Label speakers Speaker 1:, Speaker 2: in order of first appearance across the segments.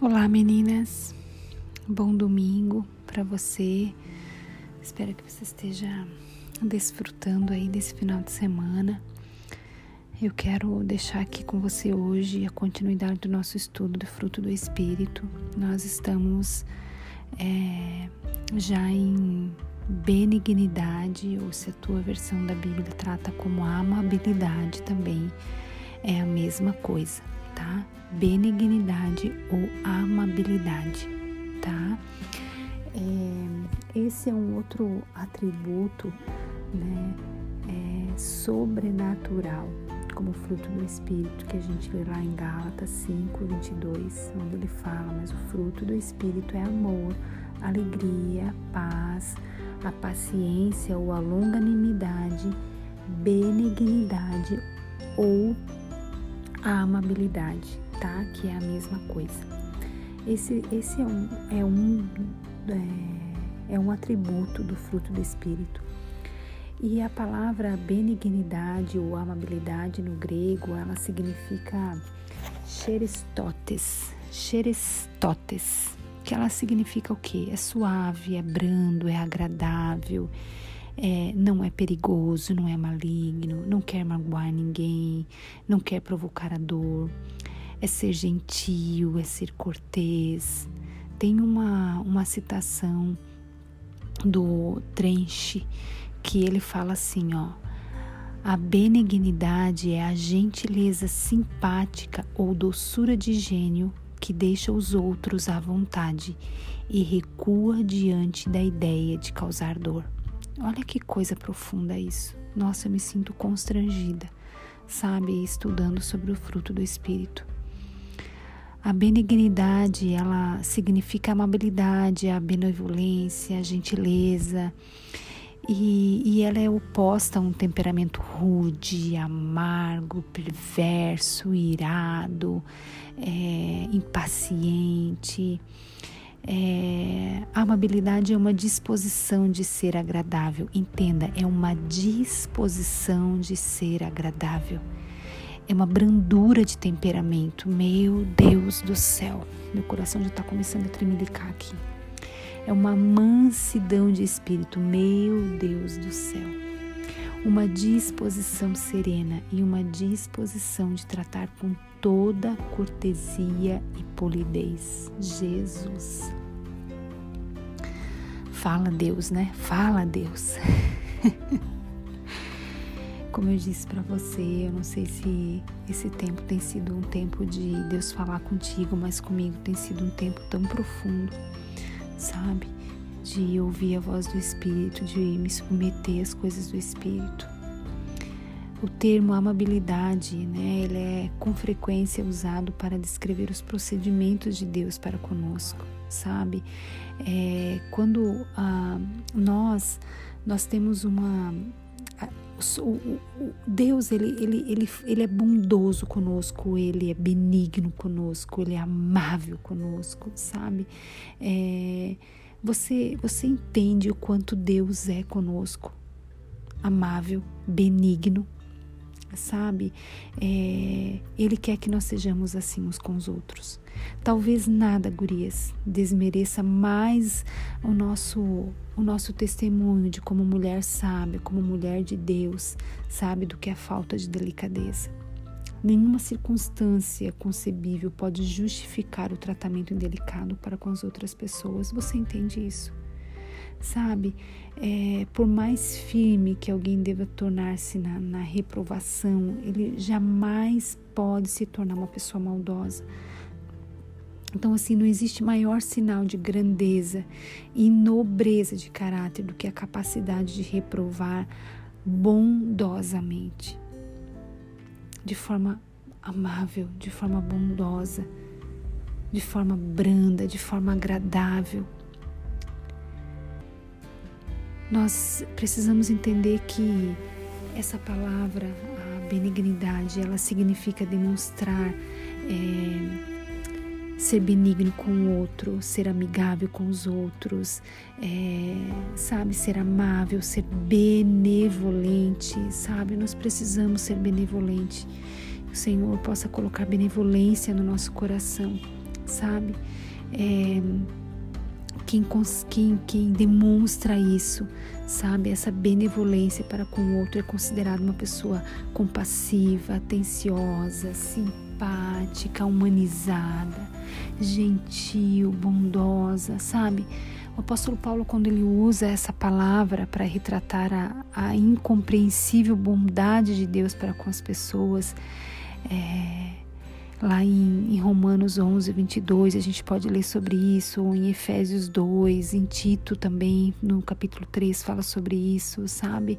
Speaker 1: Olá, meninas. Bom domingo para você. Espero que você esteja desfrutando aí desse final de semana. Eu quero deixar aqui com você hoje a continuidade do nosso estudo do fruto do Espírito. Nós estamos é, já em benignidade, ou se a tua versão da Bíblia trata como amabilidade também, é a mesma coisa tá? Benignidade ou amabilidade, tá? É, esse é um outro atributo, né? É, sobrenatural, como fruto do Espírito, que a gente lê lá em Gálatas 5, 22, onde ele fala, mas o fruto do Espírito é amor, alegria, paz, a paciência ou a longanimidade, benignidade ou a amabilidade, tá? Que é a mesma coisa. Esse, esse é, um, é, um, é, é um atributo do fruto do Espírito. E a palavra benignidade ou amabilidade no grego, ela significa xeristotes, xeristotes, que ela significa o quê? É suave, é brando, é agradável, é, não é perigoso, não é maligno, não quer magoar ninguém, não quer provocar a dor, é ser gentil, é ser cortês. Tem uma, uma citação do Trench que ele fala assim, ó. A benignidade é a gentileza simpática ou doçura de gênio que deixa os outros à vontade e recua diante da ideia de causar dor. Olha que coisa profunda isso. Nossa, eu me sinto constrangida, sabe, estudando sobre o fruto do Espírito. A benignidade, ela significa amabilidade, a benevolência, a gentileza. E, e, ela é oposta a um temperamento rude, amargo, perverso, irado, é, impaciente. É, a amabilidade é uma disposição de ser agradável. Entenda, é uma disposição de ser agradável. É uma brandura de temperamento. Meu Deus do céu. Meu coração já está começando a tremelicar aqui. É uma mansidão de espírito. Meu Deus do céu. Uma disposição serena e uma disposição de tratar com toda cortesia e polidez. Jesus. Fala Deus, né? Fala Deus. Como eu disse para você, eu não sei se esse tempo tem sido um tempo de Deus falar contigo, mas comigo tem sido um tempo tão profundo, sabe? De ouvir a voz do Espírito, de me submeter às coisas do Espírito o termo amabilidade, né, ele é com frequência usado para descrever os procedimentos de Deus para conosco, sabe? É, quando ah, nós nós temos uma o, Deus ele, ele, ele, ele é bondoso conosco, ele é benigno conosco, ele é amável conosco, sabe? É, você, você entende o quanto Deus é conosco, amável, benigno, sabe? É, ele quer que nós sejamos assim uns com os outros. Talvez nada, gurias, desmereça mais o nosso o nosso testemunho de como mulher sábia, como mulher de Deus, sabe do que a falta de delicadeza. Nenhuma circunstância concebível pode justificar o tratamento indelicado para com as outras pessoas. Você entende isso? Sabe? É, por mais firme que alguém deva tornar-se na, na reprovação, ele jamais pode se tornar uma pessoa maldosa. Então, assim, não existe maior sinal de grandeza e nobreza de caráter do que a capacidade de reprovar bondosamente, de forma amável, de forma bondosa, de forma branda, de forma agradável. Nós precisamos entender que essa palavra, a benignidade, ela significa demonstrar é, ser benigno com o outro, ser amigável com os outros, é, sabe, ser amável, ser benevolente, sabe? Nós precisamos ser benevolente. Que o Senhor possa colocar benevolência no nosso coração, sabe? É, quem, quem, quem demonstra isso, sabe? Essa benevolência para com o outro é considerado uma pessoa compassiva, atenciosa, simpática, humanizada, gentil, bondosa, sabe? O apóstolo Paulo, quando ele usa essa palavra para retratar a, a, incompreensível bondade de Deus para com as pessoas, é, lá em, em, Romanos 11, 22, a gente pode ler sobre isso, ou em Efésios 2, em Tito também, no capítulo 3, fala sobre isso, sabe?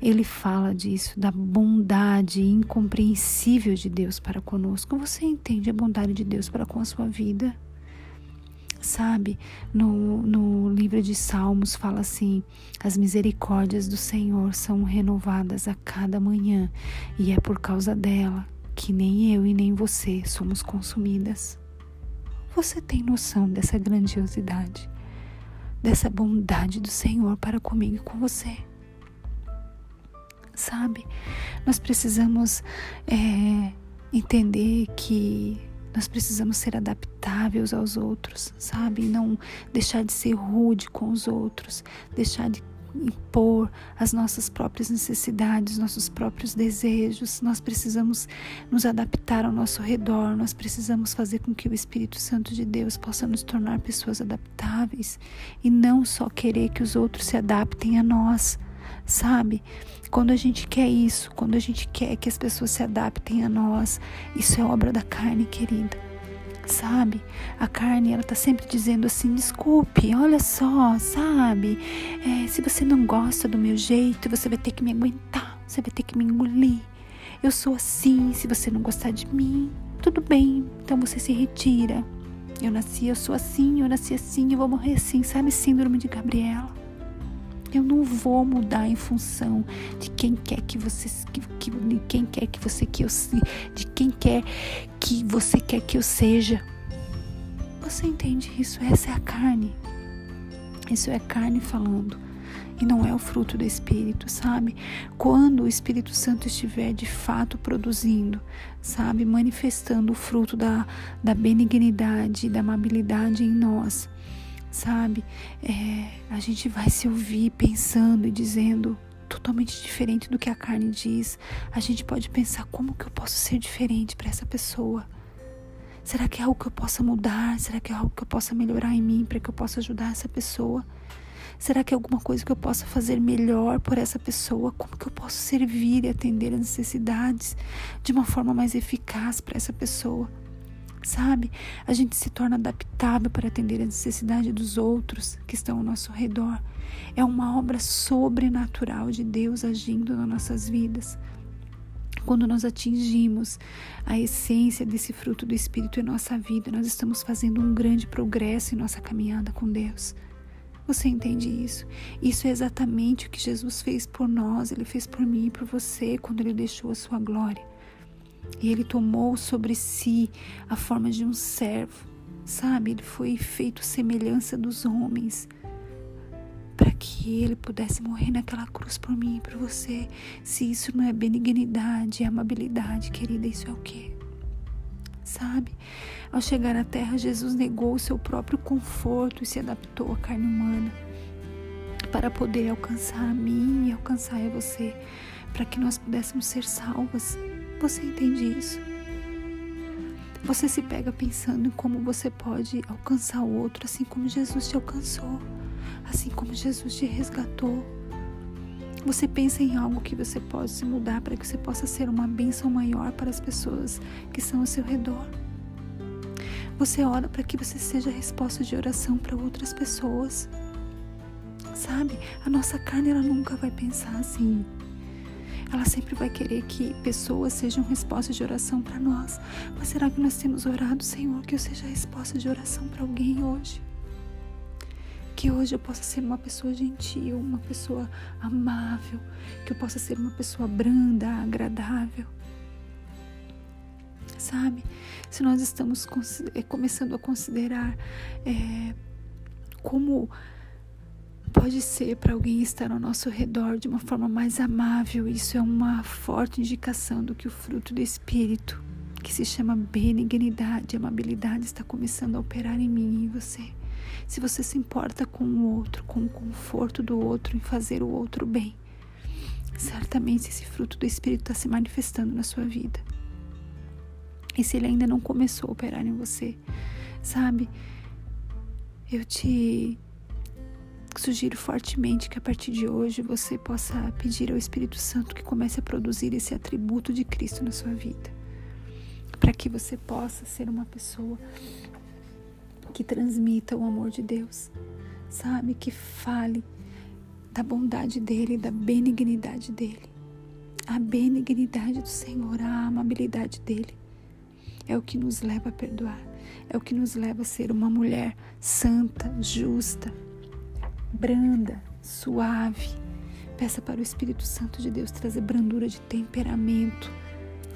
Speaker 1: Ele fala disso, da bondade incompreensível de Deus para conosco. Você entende a bondade de Deus para com a sua vida? Sabe, no, no livro de Salmos fala assim: as misericórdias do Senhor são renovadas a cada manhã, e é por causa dela que nem eu e nem você somos consumidas. Você tem noção dessa grandiosidade, dessa bondade do Senhor para comigo e com você? Sabe, nós precisamos é, entender que nós precisamos ser adaptáveis aos outros, sabe? Não deixar de ser rude com os outros, deixar de impor as nossas próprias necessidades, nossos próprios desejos. Nós precisamos nos adaptar ao nosso redor, nós precisamos fazer com que o Espírito Santo de Deus possa nos tornar pessoas adaptáveis e não só querer que os outros se adaptem a nós sabe? Quando a gente quer isso, quando a gente quer que as pessoas se adaptem a nós, isso é obra da carne, querida. Sabe? A carne, ela tá sempre dizendo assim: desculpe, olha só, sabe? É, se você não gosta do meu jeito, você vai ter que me aguentar, você vai ter que me engolir. Eu sou assim, se você não gostar de mim, tudo bem, então você se retira. Eu nasci, eu sou assim, eu nasci assim, eu vou morrer assim, sabe? Síndrome de Gabriela. Eu não vou mudar em função de quem quer que você que, que, de quem quer que você que eu de quem quer que você quer que eu seja. Você entende isso? Essa é a carne. Isso é carne falando e não é o fruto do Espírito, sabe? Quando o Espírito Santo estiver de fato produzindo, sabe? Manifestando o fruto da, da benignidade, da amabilidade em nós, sabe? É, a gente vai se ouvir pensando e dizendo totalmente diferente do que a carne diz. A gente pode pensar como que eu posso ser diferente para essa pessoa. Será que é algo que eu possa mudar? Será que é algo que eu possa melhorar em mim para que eu possa ajudar essa pessoa? Será que é alguma coisa que eu possa fazer melhor por essa pessoa? Como que eu posso servir e atender as necessidades de uma forma mais eficaz para essa pessoa? Sabe? A gente se torna adaptável para atender a necessidade dos outros que estão ao nosso redor. É uma obra sobrenatural de Deus agindo nas nossas vidas. Quando nós atingimos a essência desse fruto do Espírito em nossa vida, nós estamos fazendo um grande progresso em nossa caminhada com Deus. Você entende isso? Isso é exatamente o que Jesus fez por nós, ele fez por mim e por você quando ele deixou a sua glória. E ele tomou sobre si a forma de um servo, sabe? Ele foi feito semelhança dos homens para que ele pudesse morrer naquela cruz por mim e por você. Se isso não é benignidade, é amabilidade, querida, isso é o quê? Sabe? Ao chegar à terra, Jesus negou o seu próprio conforto e se adaptou à carne humana para poder alcançar a mim e alcançar a você, para que nós pudéssemos ser salvas. Você entende isso? Você se pega pensando em como você pode alcançar o outro, assim como Jesus te alcançou, assim como Jesus te resgatou. Você pensa em algo que você pode se mudar para que você possa ser uma bênção maior para as pessoas que são ao seu redor. Você ora para que você seja resposta de oração para outras pessoas. Sabe? A nossa carne ela nunca vai pensar assim ela sempre vai querer que pessoas sejam respostas de oração para nós. Mas será que nós temos orado, Senhor, que eu seja resposta de oração para alguém hoje? Que hoje eu possa ser uma pessoa gentil, uma pessoa amável, que eu possa ser uma pessoa branda, agradável. Sabe? Se nós estamos eh, começando a considerar é, como pode ser para alguém estar ao nosso redor de uma forma mais amável. Isso é uma forte indicação do que o fruto do Espírito que se chama benignidade, amabilidade, está começando a operar em mim e em você. Se você se importa com o outro, com o conforto do outro, em fazer o outro bem, certamente esse fruto do Espírito está se manifestando na sua vida. E se ele ainda não começou a operar em você, sabe? Eu te sugiro fortemente que a partir de hoje você possa pedir ao Espírito Santo que comece a produzir esse atributo de Cristo na sua vida para que você possa ser uma pessoa que transmita o amor de Deus, sabe? Que fale da bondade dele, da benignidade dele. A benignidade do Senhor, a amabilidade dele é o que nos leva a perdoar, é o que nos leva a ser uma mulher santa, justa, branda, suave. Peça para o Espírito Santo de Deus trazer brandura de temperamento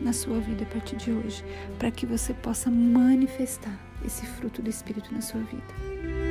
Speaker 1: na sua vida a partir de hoje, para que você possa manifestar esse fruto do Espírito na sua vida.